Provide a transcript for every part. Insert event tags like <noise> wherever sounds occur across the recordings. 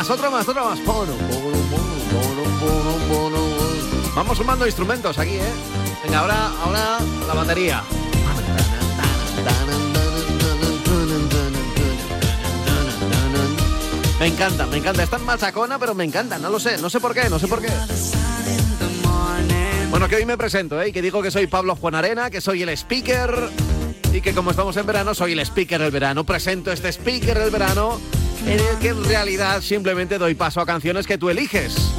más, otro más, otro más. Vamos sumando instrumentos aquí, ¿eh? Venga, ahora, ahora la batería. Me encanta, me encanta. Es tan machacona, pero me encanta. No lo sé, no sé por qué, no sé por qué. Bueno, que hoy me presento, ¿eh? Que digo que soy Pablo Juan Arena, que soy el speaker y que como estamos en verano, soy el speaker del verano. Presento este speaker del verano en el que en realidad simplemente doy paso a canciones que tú eliges.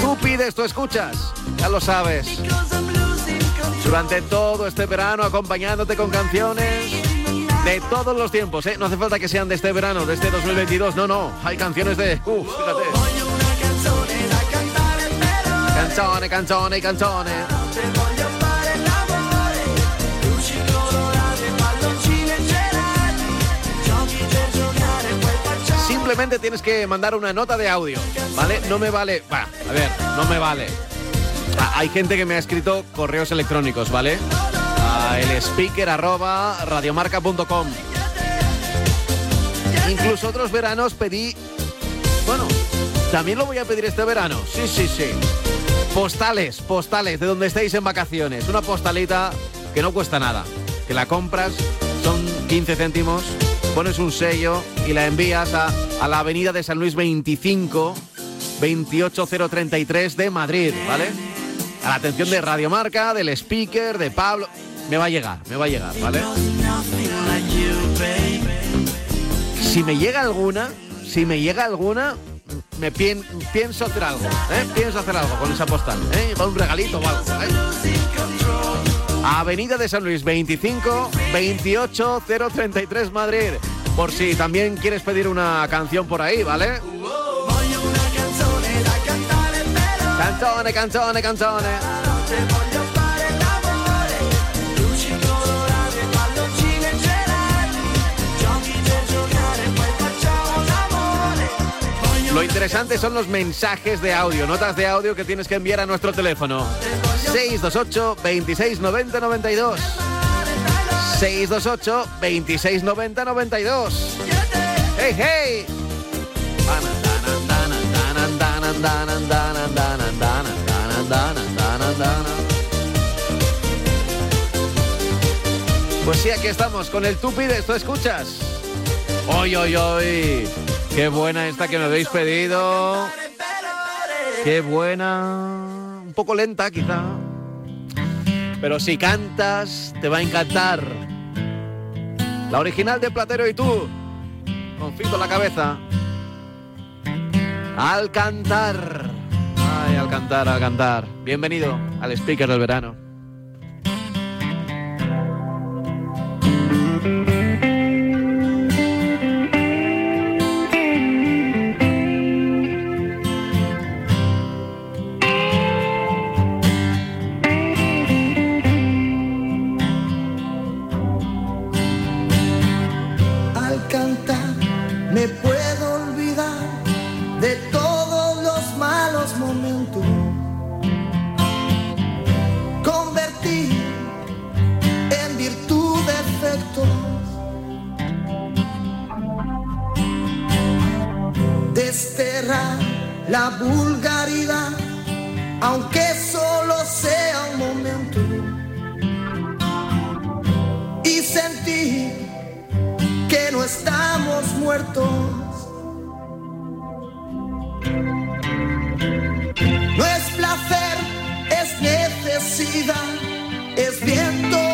Tú pides, tú escuchas, ya lo sabes. Durante todo este verano acompañándote con canciones de todos los tiempos, ¿eh? No hace falta que sean de este verano, de este 2022, no, no. Hay canciones de... Uf, fíjate. Canzone, canzone, canzone. Simplemente tienes que mandar una nota de audio, ¿vale? No me vale... Va, a ver, no me vale. Ah, hay gente que me ha escrito correos electrónicos, ¿vale? el speaker arroba radiomarca.com. Incluso otros veranos pedí, bueno, también lo voy a pedir este verano, sí, sí, sí. Postales, postales, de donde estéis en vacaciones. Una postalita que no cuesta nada, que la compras, son 15 céntimos, pones un sello y la envías a, a la avenida de San Luis 25, 28033 de Madrid, ¿vale? A la atención de Radiomarca, del speaker, de Pablo. Me va a llegar, me va a llegar, ¿vale? Si me llega alguna, si me llega alguna, me pienso hacer algo, ¿eh? Pienso hacer algo con esa postal, ¿eh? Va un regalito o algo. ¿eh? Avenida de San Luis 25 28 033 Madrid. Por si también quieres pedir una canción por ahí, ¿vale? Canzone, canzone, canzone. Lo interesante son los mensajes de audio, notas de audio que tienes que enviar a nuestro teléfono. 628 2690 92. 628 2690 92. ¡Hey, hey! Pues sí, aquí estamos con el tupi de esto escuchas. Hoy, hoy, hoy. Qué buena esta que me habéis pedido. Qué buena. Un poco lenta quizá. Pero si cantas, te va a encantar. La original de Platero y tú. Confito la cabeza. Al cantar. Ay, al cantar, al cantar. Bienvenido al speaker del verano. La vulgaridad, aunque solo sea un momento. Y sentir que no estamos muertos. No es placer, es necesidad, es viento,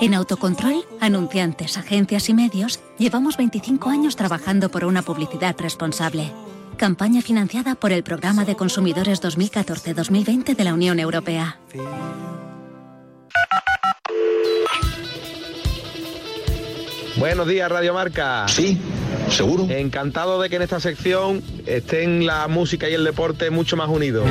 En Autocontrol, anunciantes, agencias y medios, llevamos 25 años trabajando por una publicidad responsable. Campaña financiada por el Programa de Consumidores 2014-2020 de la Unión Europea. Buenos días, Radio Marca. Sí, seguro. Encantado de que en esta sección estén la música y el deporte mucho más unidos.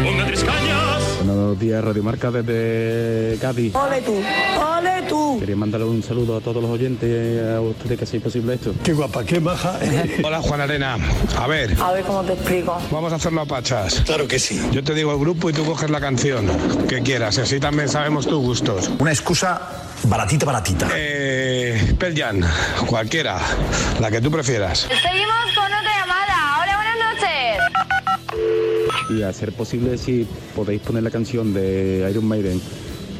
Buenos días, Radio Marca desde Cádiz. ¡Ole tú! ¡Ole tú! Quería mandarle un saludo a todos los oyentes, a ustedes que hacéis posible esto. Qué guapa, qué maja. <laughs> Hola, Juan Arena. A ver, A ver cómo te explico. vamos a hacerlo a pachas. Claro que sí. Yo te digo el grupo y tú coges la canción que quieras, y así también sabemos tus gustos. Una excusa baratita, baratita. Eh, Pearl Jam, cualquiera, la que tú prefieras. Seguimos con Y a ser posible, si podéis poner la canción de Iron Maiden,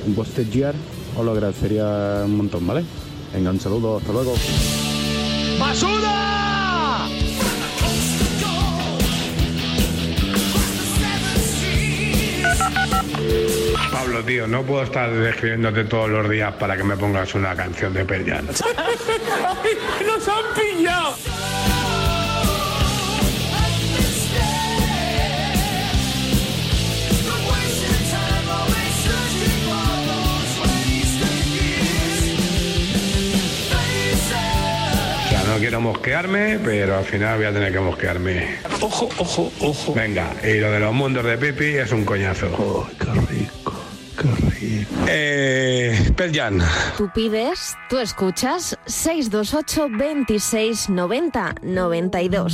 Busted Year, os lo agradecería un montón, ¿vale? Venga, un saludo, hasta luego. Pablo, tío, no puedo estar escribiéndote todos los días para que me pongas una canción de Pearl <laughs> Jam. ¡Nos han pillado! Quiero mosquearme, pero al final voy a tener que mosquearme. Ojo, ojo, ojo. Venga, y lo de los mundos de Pipi es un coñazo. Oh, qué rico, qué rico. Eh, Pearl Jam. Tú pides, tú escuchas 628 26 90 92.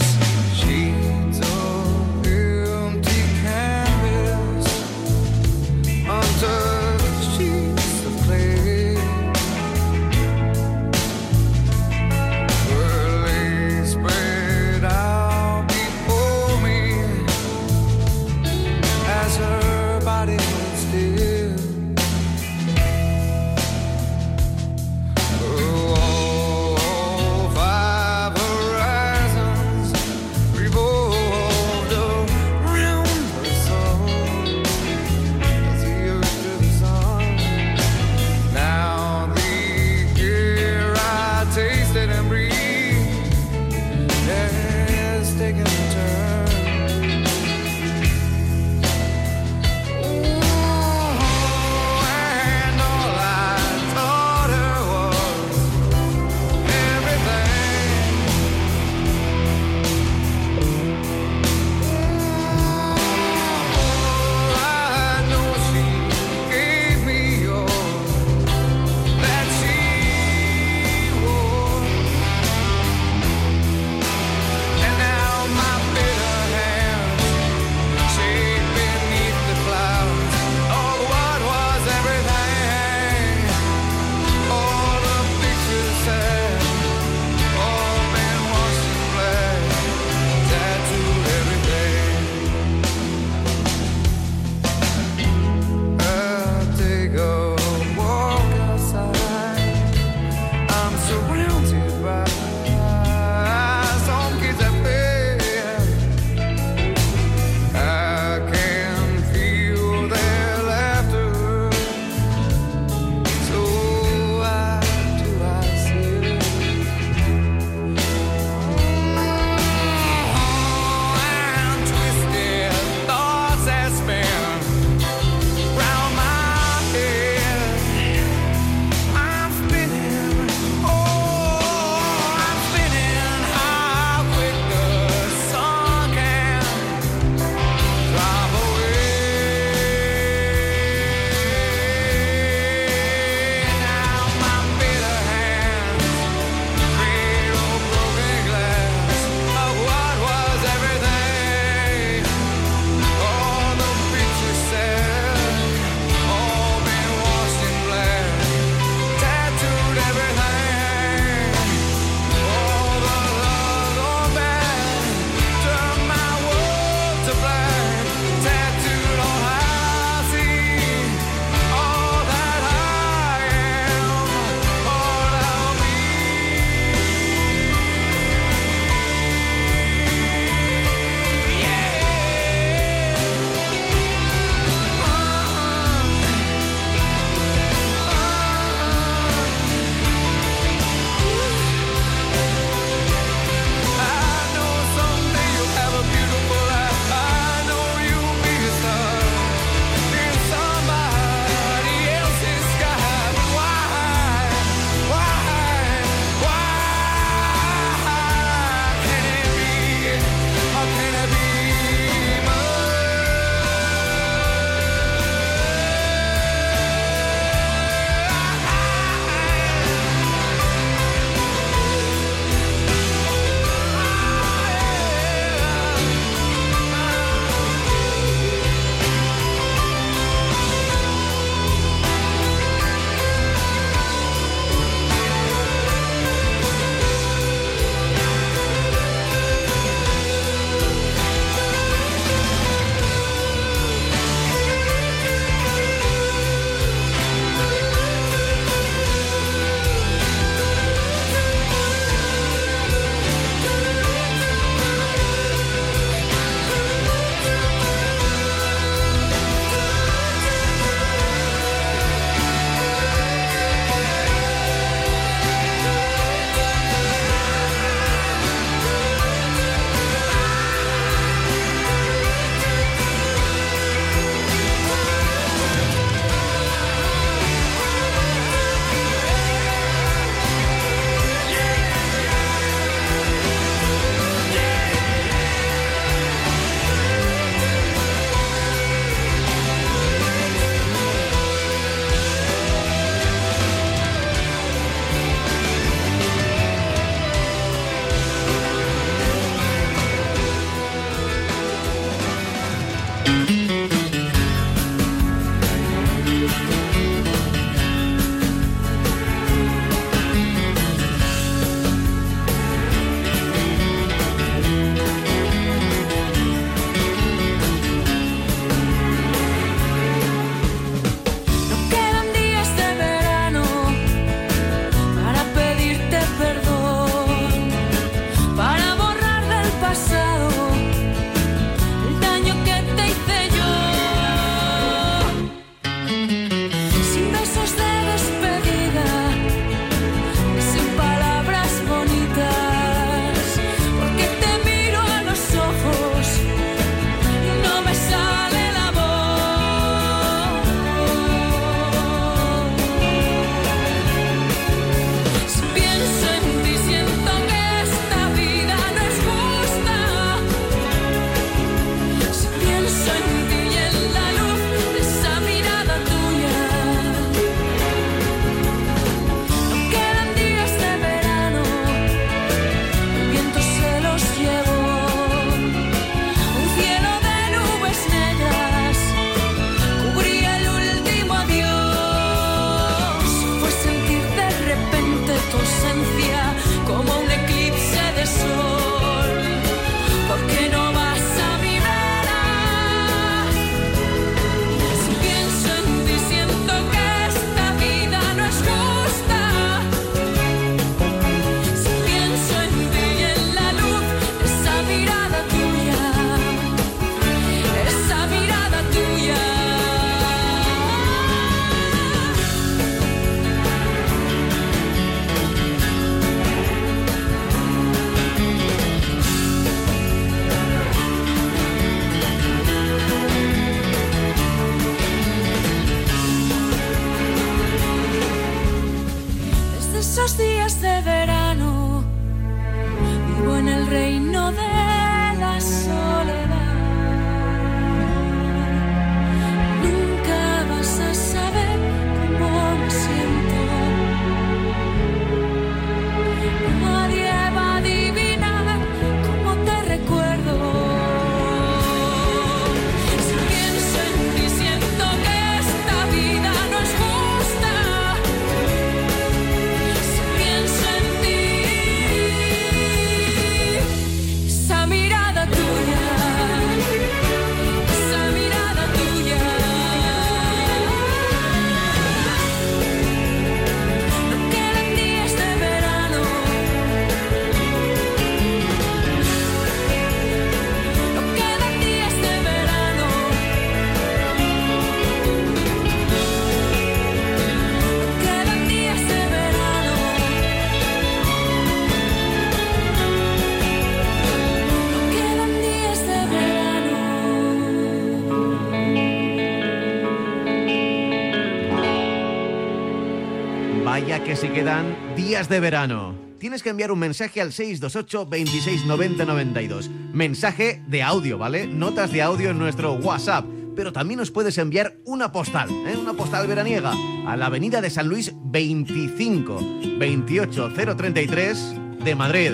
de verano. Tienes que enviar un mensaje al 628 26 90 92. Mensaje de audio, ¿vale? Notas de audio en nuestro WhatsApp. Pero también nos puedes enviar una postal, ¿eh? una postal veraniega, a la avenida de San Luis 25 28033 de Madrid.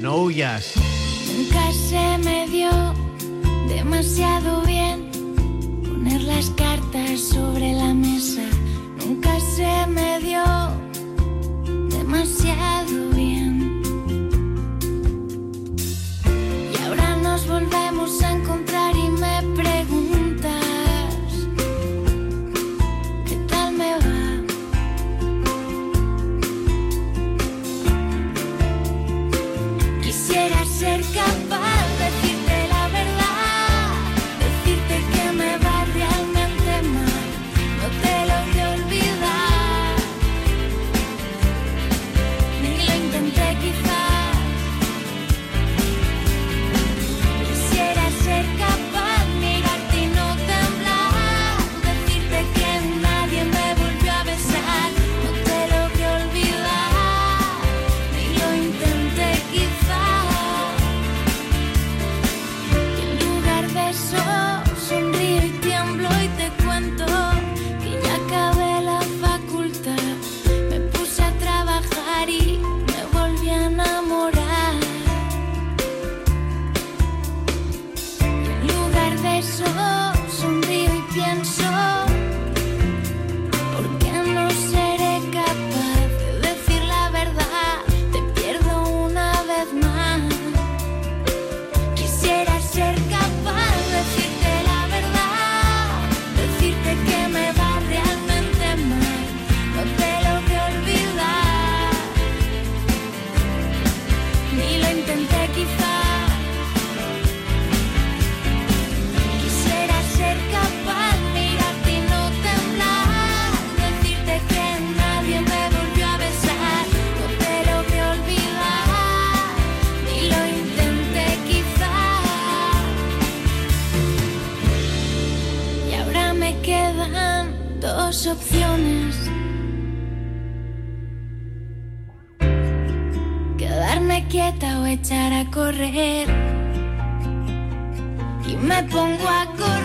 No huyas. Nunca se me dio demasiado bien poner las cartas sobre la mesa. Nunca se me dio demasiado bien. Y ahora nos volvemos opciones. Quedarme quieta o echar a correr. Y me pongo a correr.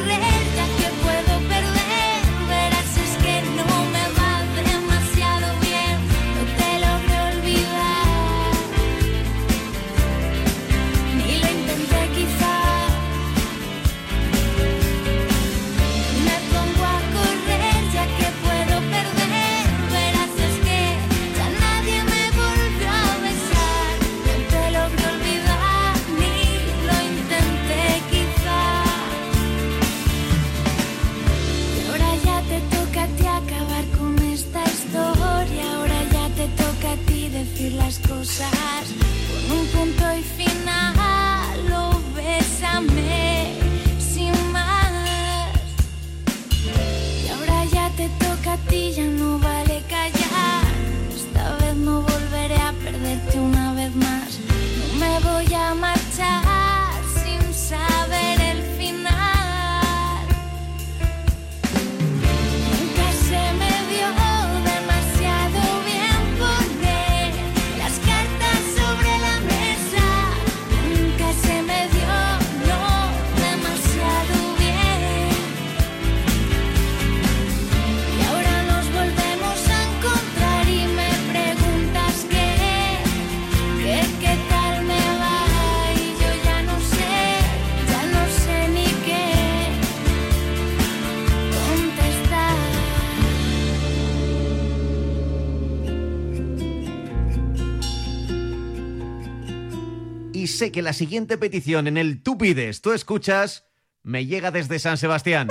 sé que la siguiente petición en el Tú pides, tú escuchas, me llega desde San Sebastián.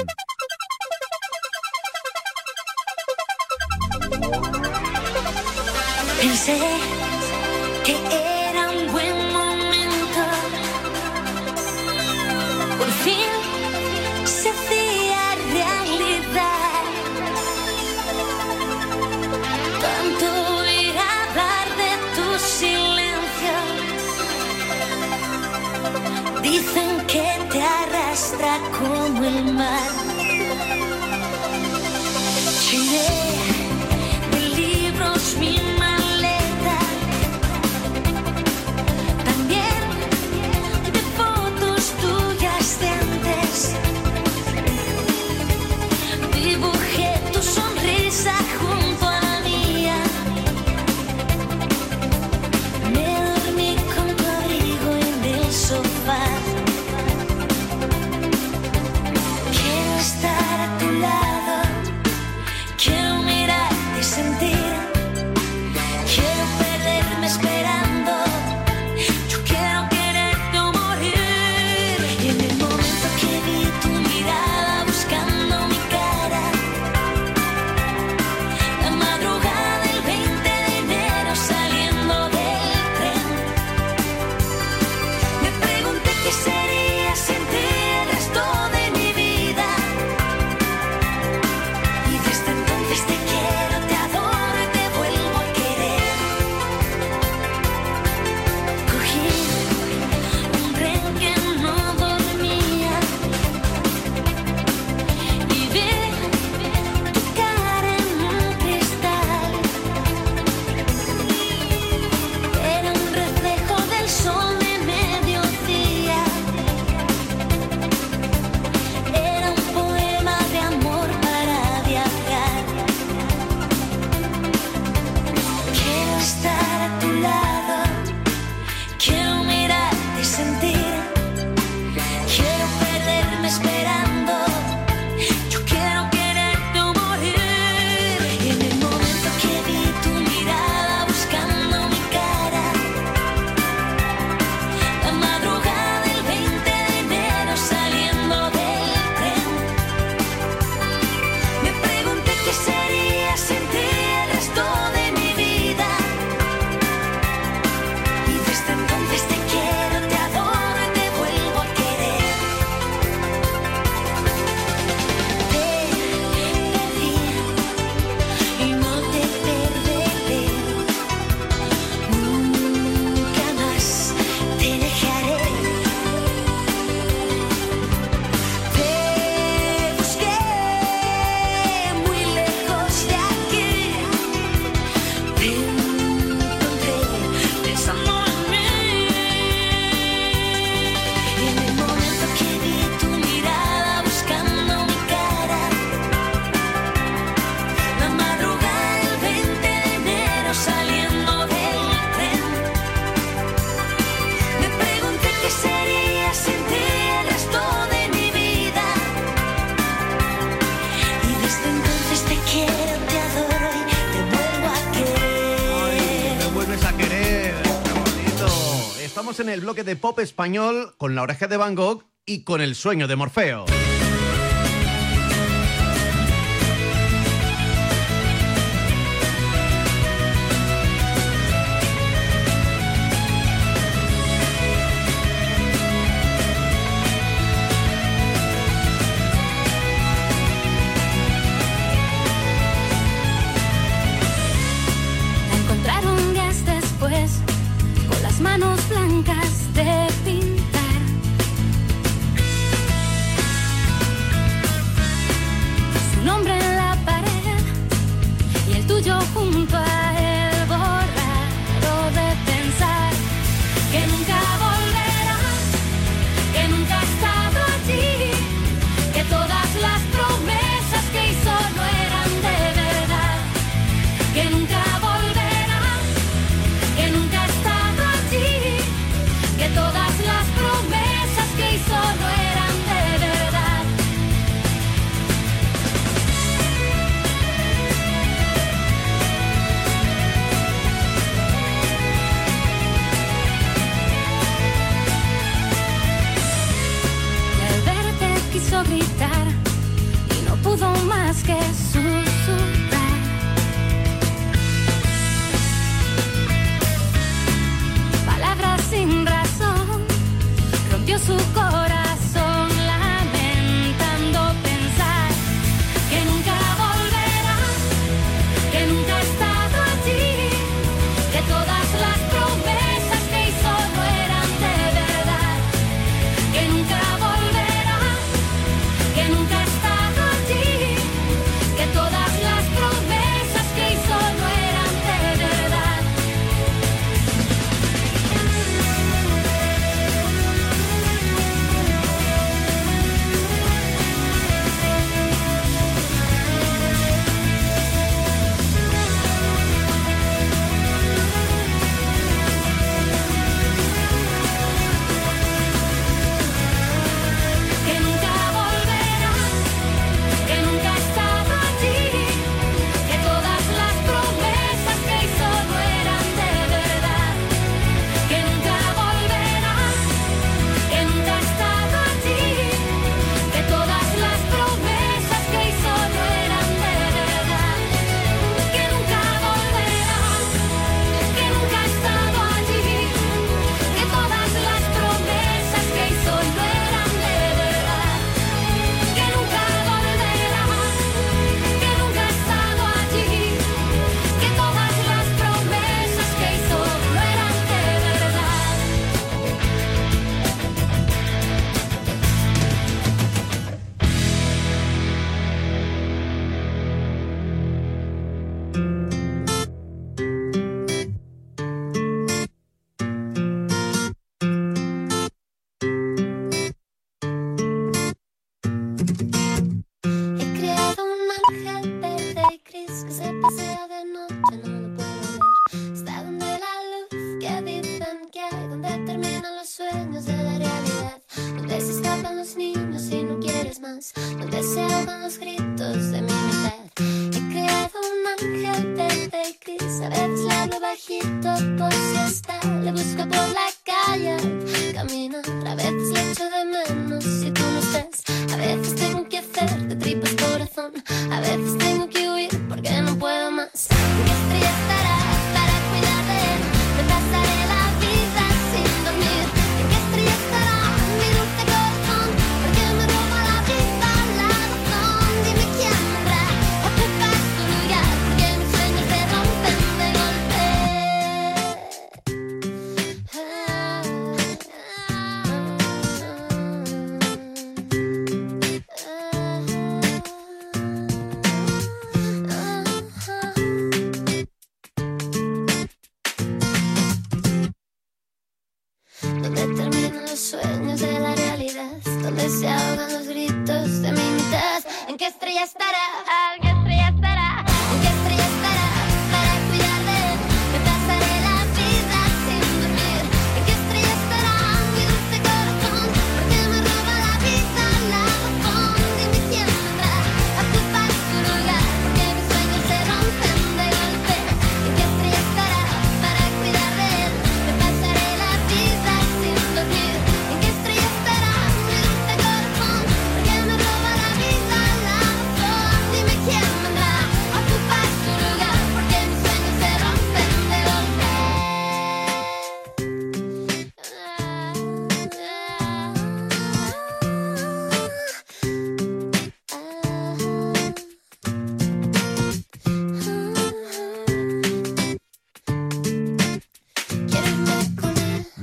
En el bloque de pop español con la oreja de Van Gogh y con el sueño de Morfeo.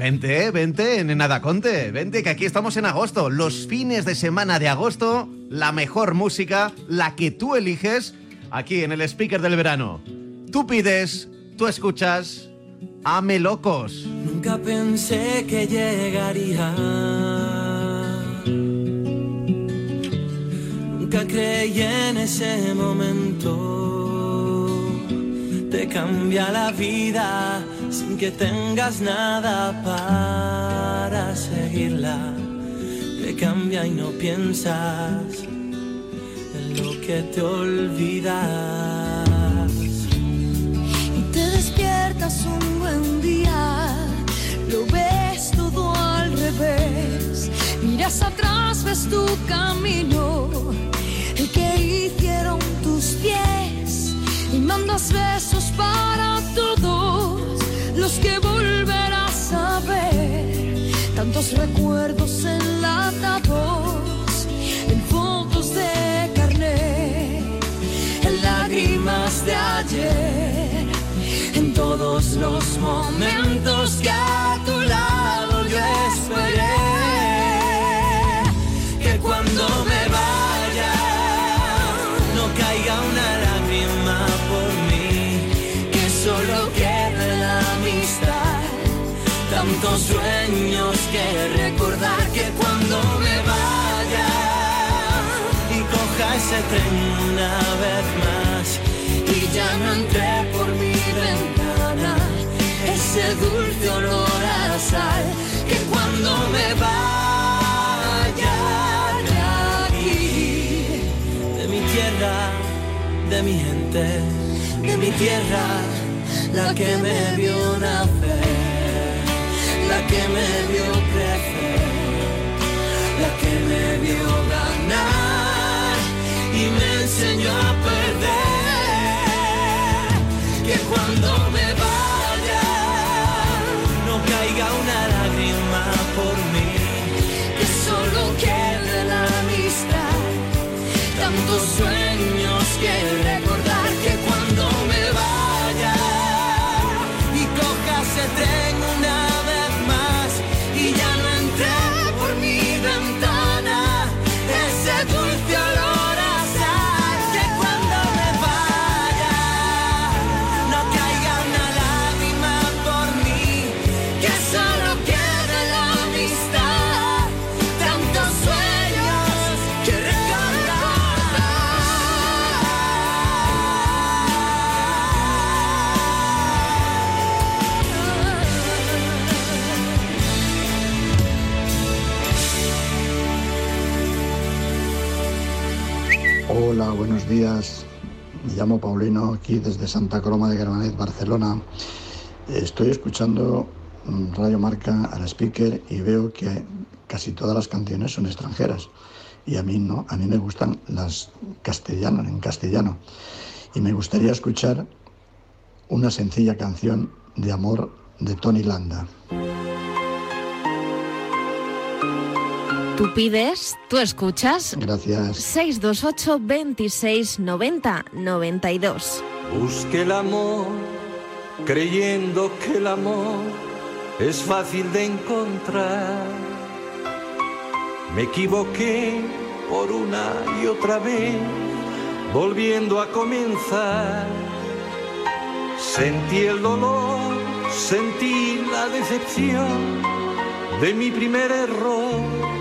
Vente, vente, nada conte, vente, que aquí estamos en agosto. Los fines de semana de agosto, la mejor música, la que tú eliges, aquí en el speaker del verano. Tú pides, tú escuchas, ame locos. Nunca pensé que llegaría. Nunca creí en ese momento. Te cambia la vida sin que tengas nada para seguirla. Te cambia y no piensas en lo que te olvidas. Y te despiertas un buen día, lo ves todo al revés. Miras atrás, ves tu camino, el que hicieron tus pies. Y mandas besos para todos los que volverás a ver. Tantos recuerdos enlatados en fotos de carnet, en lágrimas de ayer en todos los momentos que a tu lado Tantos sueños que recordar que cuando me vaya y coja ese tren una vez más y ya no entré por mi ventana ese dulce olor a sal que cuando me vaya de aquí de mi tierra, de mi gente, de mi tierra la que me vio nacer, que me vio crecer, la que me vio ganar y me enseñó a perder. Que cuando me vaya no caiga una lágrima por mí, que solo quede la amistad tantos sueños llamo Paulino, aquí desde Santa Coloma de Gramanet, Barcelona. Estoy escuchando mm, Radio Marca al speaker y veo que casi todas las canciones son extranjeras. Y a mí no, a mí me gustan las castellanas, en castellano. Y me gustaría escuchar una sencilla canción de amor de Tony Landa. Tú pides, tú escuchas. Gracias. 628 26 90 92. Busque el amor creyendo que el amor es fácil de encontrar. Me equivoqué por una y otra vez, volviendo a comenzar. Sentí el dolor, sentí la decepción de mi primer error,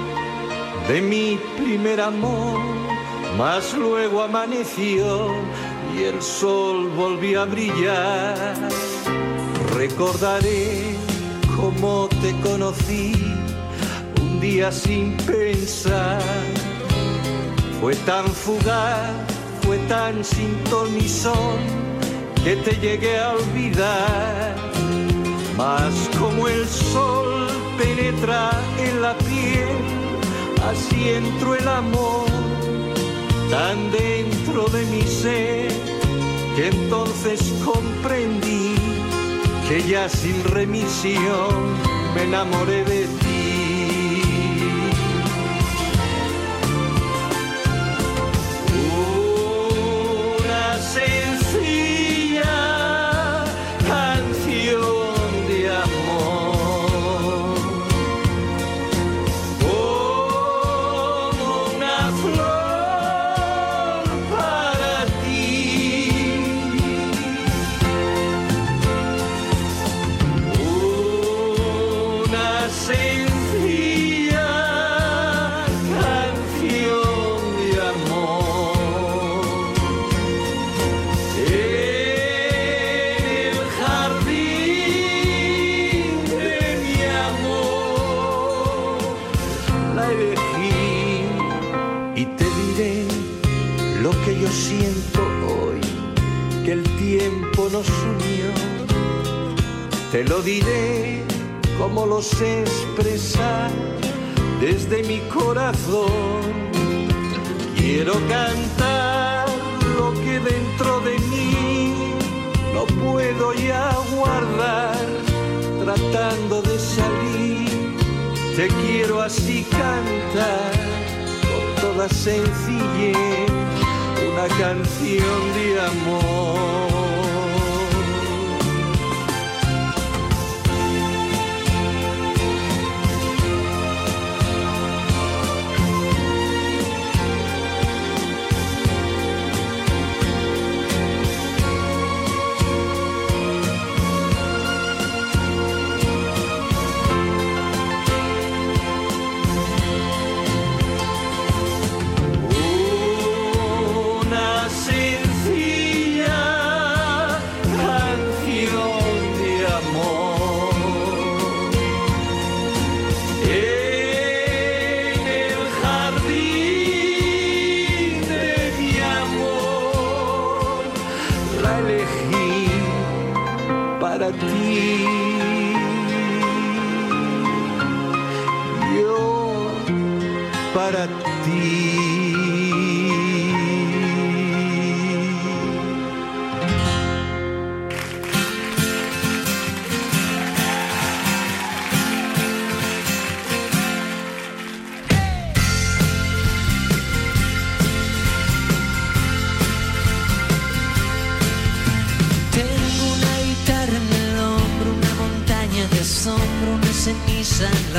de mi primer amor, mas luego amaneció y el sol volvió a brillar. Recordaré cómo te conocí un día sin pensar. Fue tan fugaz, fue tan sin ton ni son que te llegué a olvidar. Mas como el sol penetra en la piel, así entró el amor tan dentro de mi ser que entonces comprendí que ya sin remisión me enamoré de ti. Siento hoy, que el tiempo nos unió. Te lo diré como lo sé expresar desde mi corazón. Quiero cantar lo que dentro de mí no puedo ya guardar, tratando de salir. Te quiero así cantar con toda sencillez canción de amor.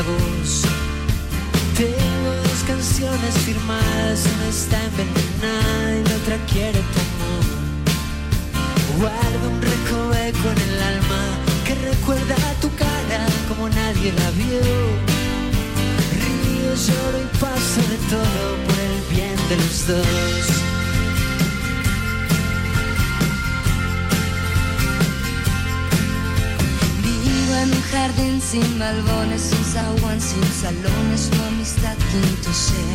Tengo dos canciones firmadas, una está envenenada y la otra quiere tu amor. Guardo un recoveco en el alma que recuerda tu cara como nadie la vio. Río, lloro y paso de todo por el bien de los dos. jardín sin malbones, un zaguán sin salones, una amistad quinto sé.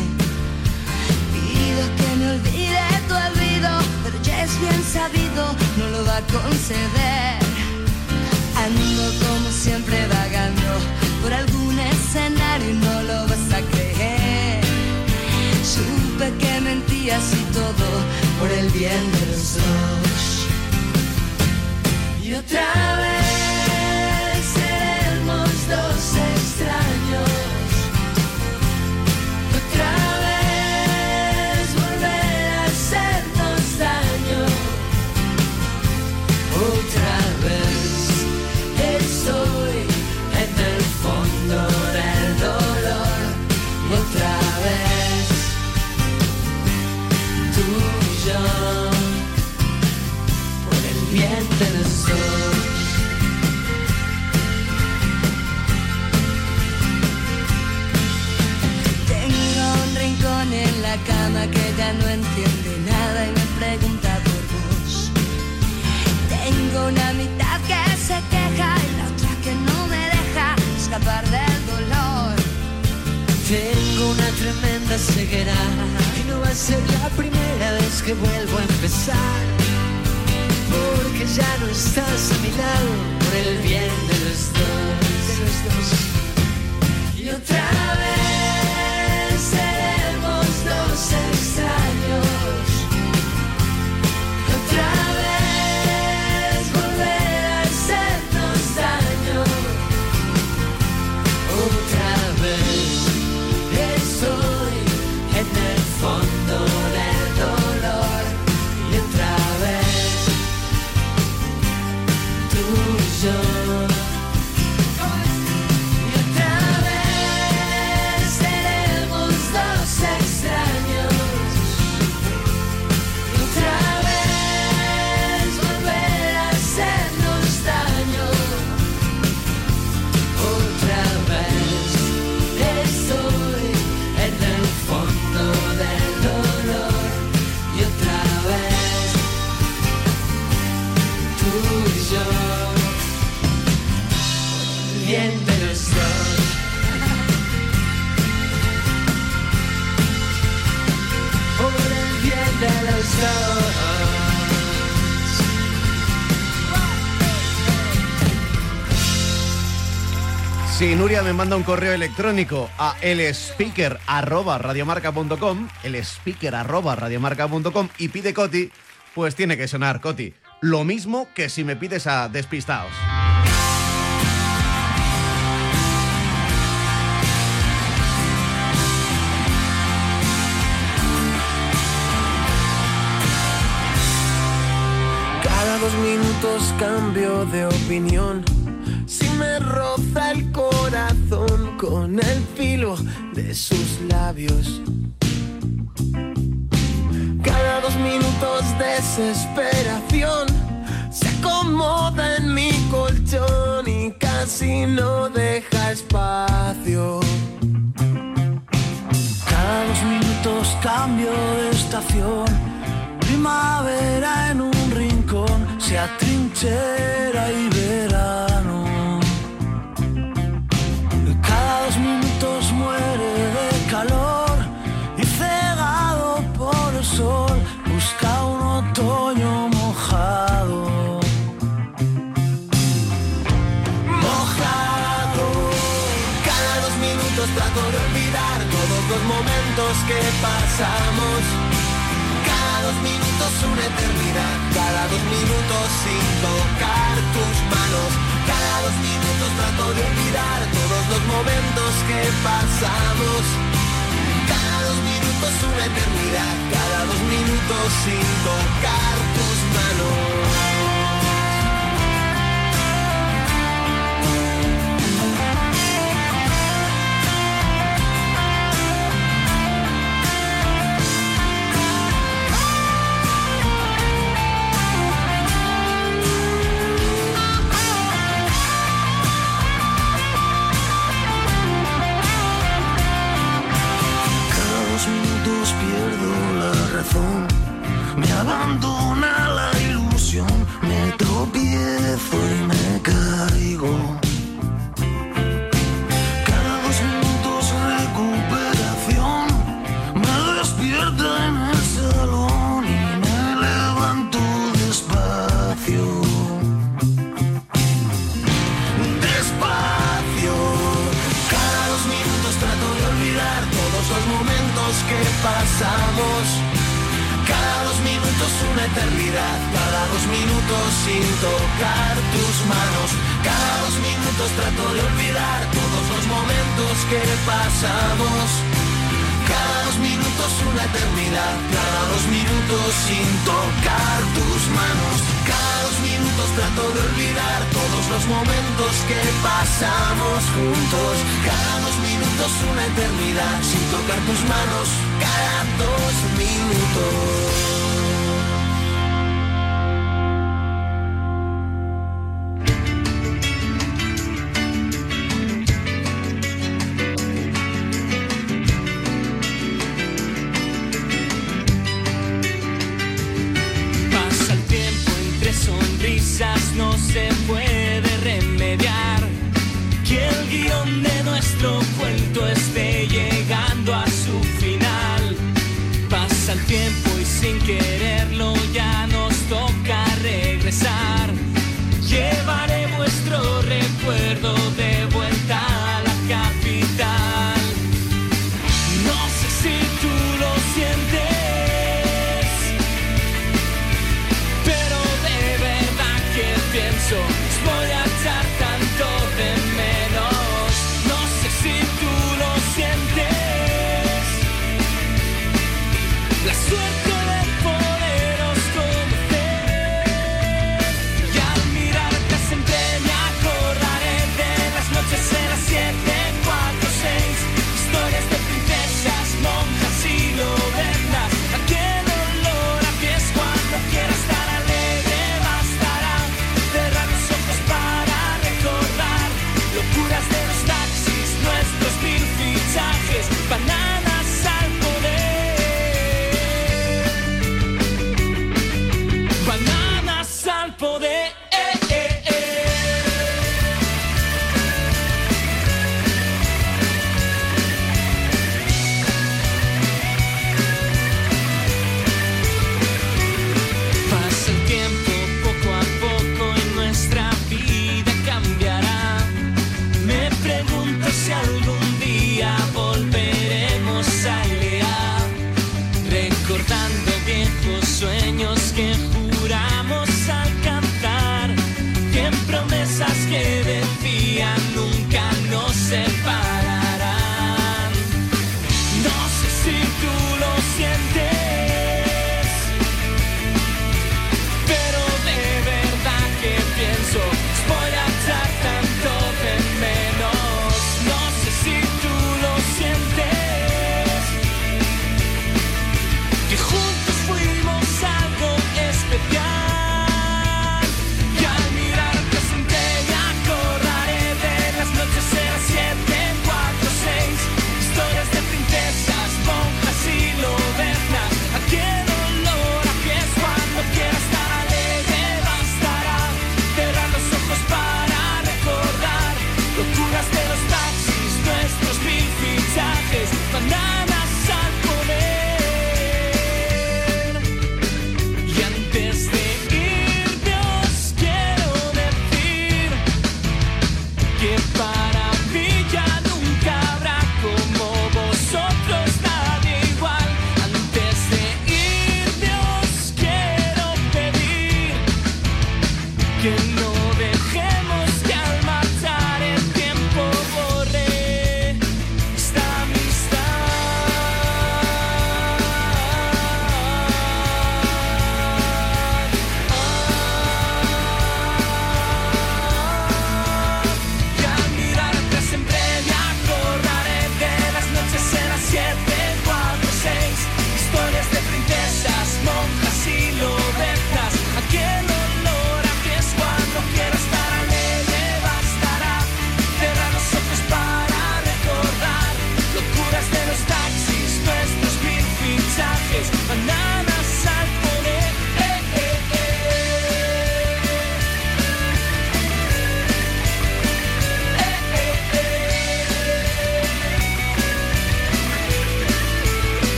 Pido que me olvide tu olvido, pero ya es bien sabido, no lo va a conceder. Ando como siempre vagando por algún escenario y no lo vas a creer. Supe que mentías y todo por el bien de los dos. Y otra no entiende nada y me pregunta por vos. Tengo una mitad que se queja y la otra que no me deja escapar del dolor. Tengo una tremenda ceguera y no va a ser la primera vez que vuelvo a empezar. Porque ya no estás a mi lado por el bien de los dos. De los dos. Y otra vez Si Nuria me manda un correo electrónico a elspeaker@radiomarca.com, elspeaker@radiomarca.com y pide Coti, pues tiene que sonar Coti. Lo mismo que si me pides a Despistaos. Cada dos minutos cambio de opinión. Si me roza el corazón con el filo de sus labios. Cada dos minutos desesperación se acomoda en mi colchón y casi no deja espacio. Cada dos minutos cambio de estación. Primavera en un rincón, se atrinchera y verano. Dos minutos muere de calor y cegado por el sol, busca un otoño mojado. mojado. Cada dos minutos trato de olvidar todos los momentos que pasamos. Cada dos minutos una eternidad. Cada dos minutos sin tocar tus manos. De olvidar todos los momentos que pasamos. Cada dos minutos una eternidad. Cada dos minutos sin tocar tus manos. Me abandona la ilusión, me cada dos minutos sin tocar tus manos. Cada dos minutos trato de olvidar todos los momentos que pasamos. Cada dos minutos una eternidad, cada dos minutos sin tocar tus manos. Cada dos minutos trato de olvidar todos los momentos que pasamos juntos. Cada dos minutos una eternidad sin tocar tus manos. Cada dos minutos.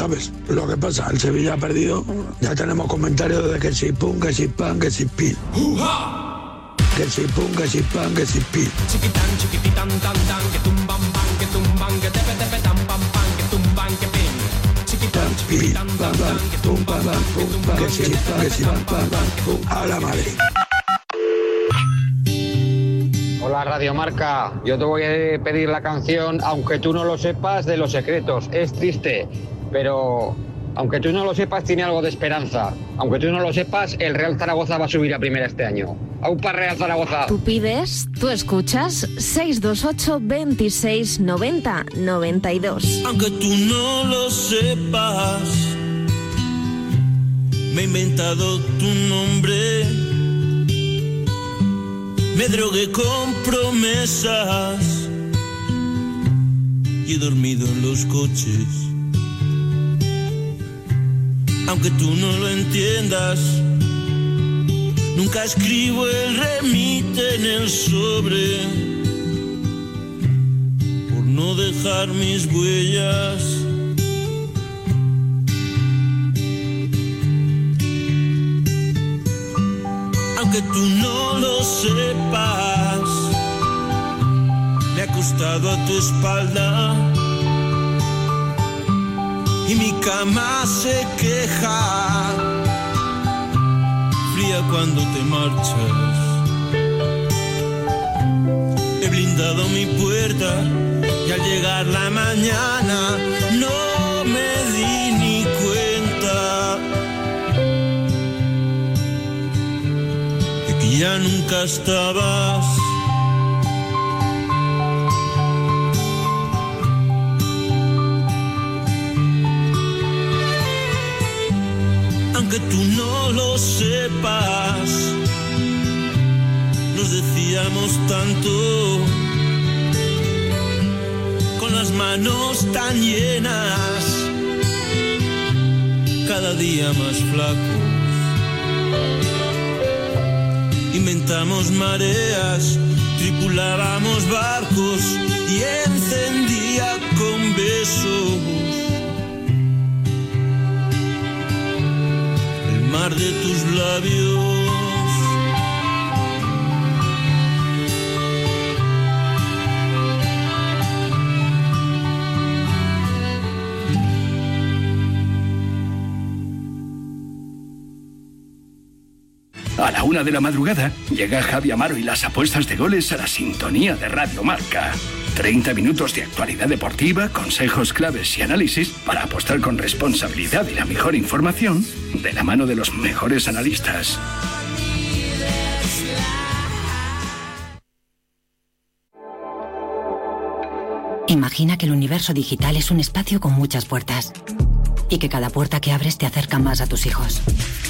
sabes lo que pasa. El Sevilla ha perdido. Ya tenemos comentarios de que si pum, que si pan, que si pin. Uh. Que si pum, que si pan, que si pin. Chiquitán, chiquititán, tan, tan, que tumban, pan, que tumban, que tepe, tepe, tan, pan, pan, que tumban, que pin. Chiquitán, chiquitán, tan, tan, que tumban, pan, pum, pan, que si pan, que si pan, pan, pan, pum. A la Madrid. Hola Radio Marca, yo te voy a pedir la canción, aunque tú no lo sepas, de los secretos. Es triste, pero aunque tú no lo sepas, tiene algo de esperanza. Aunque tú no lo sepas, el Real Zaragoza va a subir a primera este año. ¡Aupa Real Zaragoza! Tú pides, tú escuchas 628 26 90 92. Aunque tú no lo sepas, me he inventado tu nombre. Me drogué con promesas y he dormido en los coches. Aunque tú no lo entiendas, nunca escribo el remite en el sobre por no dejar mis huellas. Aunque tú no lo sepas, me he acostado a tu espalda y mi cama se queja, fría cuando te marchas. He blindado mi puerta y al llegar la mañana no me di ni cuenta de que ya nunca estabas. Aunque tú no lo sepas, nos decíamos tanto, con las manos tan llenas, cada día más flacos. Inventamos mareas, tripulábamos barcos y encendía con besos de tus labios. A la una de la madrugada llega Javi Amaro y las apuestas de goles a la sintonía de Radio Marca. 30 minutos de actualidad deportiva, consejos claves y análisis para apostar con responsabilidad y la mejor información de la mano de los mejores analistas. Imagina que el universo digital es un espacio con muchas puertas y que cada puerta que abres te acerca más a tus hijos.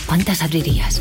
¿Cuántas abrirías?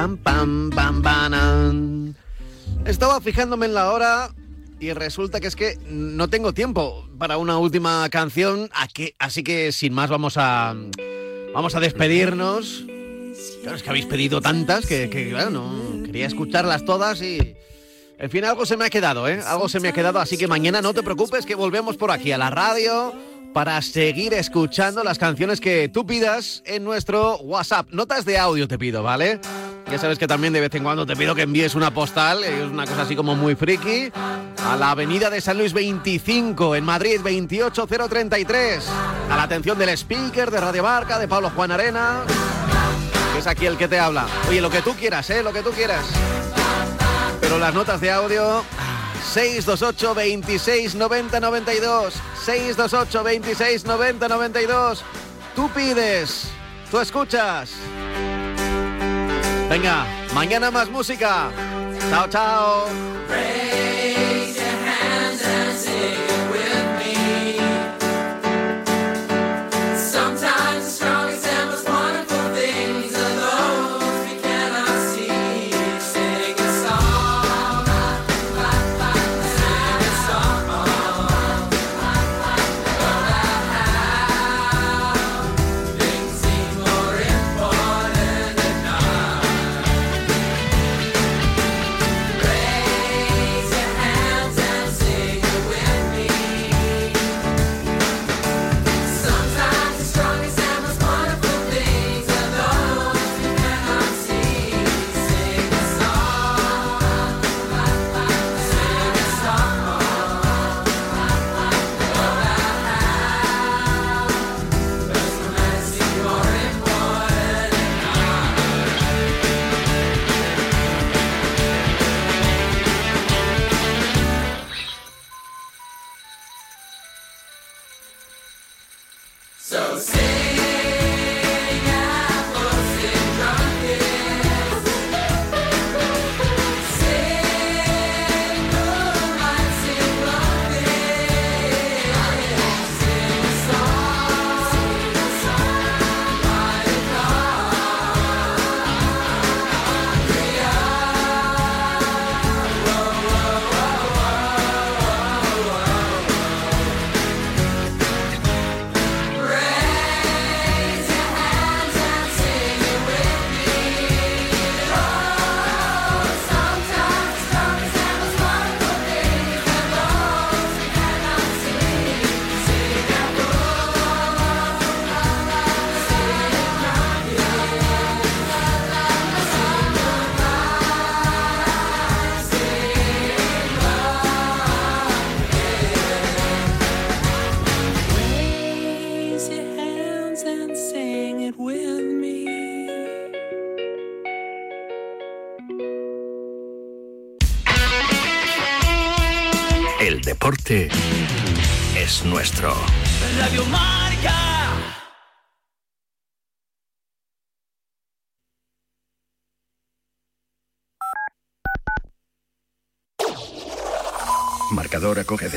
Pam, pam, pam. Estaba fijándome en la hora y resulta que es que no tengo tiempo para una última canción, así que sin más vamos a vamos a despedirnos. Claro, es que habéis pedido tantas que, no quería escucharlas todas y en fin, algo se me ha quedado, ¿eh? Algo se me ha quedado, así que mañana no te preocupes que volvemos por aquí a la radio para seguir escuchando las canciones que tú pidas en nuestro WhatsApp. Notas de audio te pido, ¿vale? Ya sabes que también de vez en cuando te pido que envíes una postal, es una cosa así como muy friki, a la avenida de San Luis 25, en Madrid 28033, a la atención del speaker de Radio Marca, de Pablo Juan Arena, que es aquí el que te habla. Oye, lo que tú quieras, ¿eh? Lo que tú quieras. Pero las notas de audio 628 26 90 92 628 26 90 92 Tú pides, tú escuchas Venga, mañana más música. Chao, chao.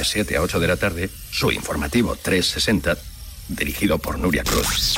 De 7 a 8 de la tarde su informativo 360, dirigido por Nuria Cruz.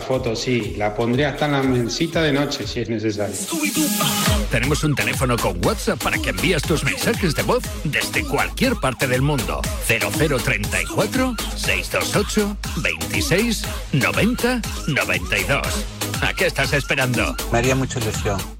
foto sí, la pondré hasta en la mesita de noche si es necesario. Tenemos un teléfono con WhatsApp para que envíes tus mensajes de voz desde cualquier parte del mundo. 0034 628 26 90 92. ¿A qué estás esperando? Me haría mucha ilusión.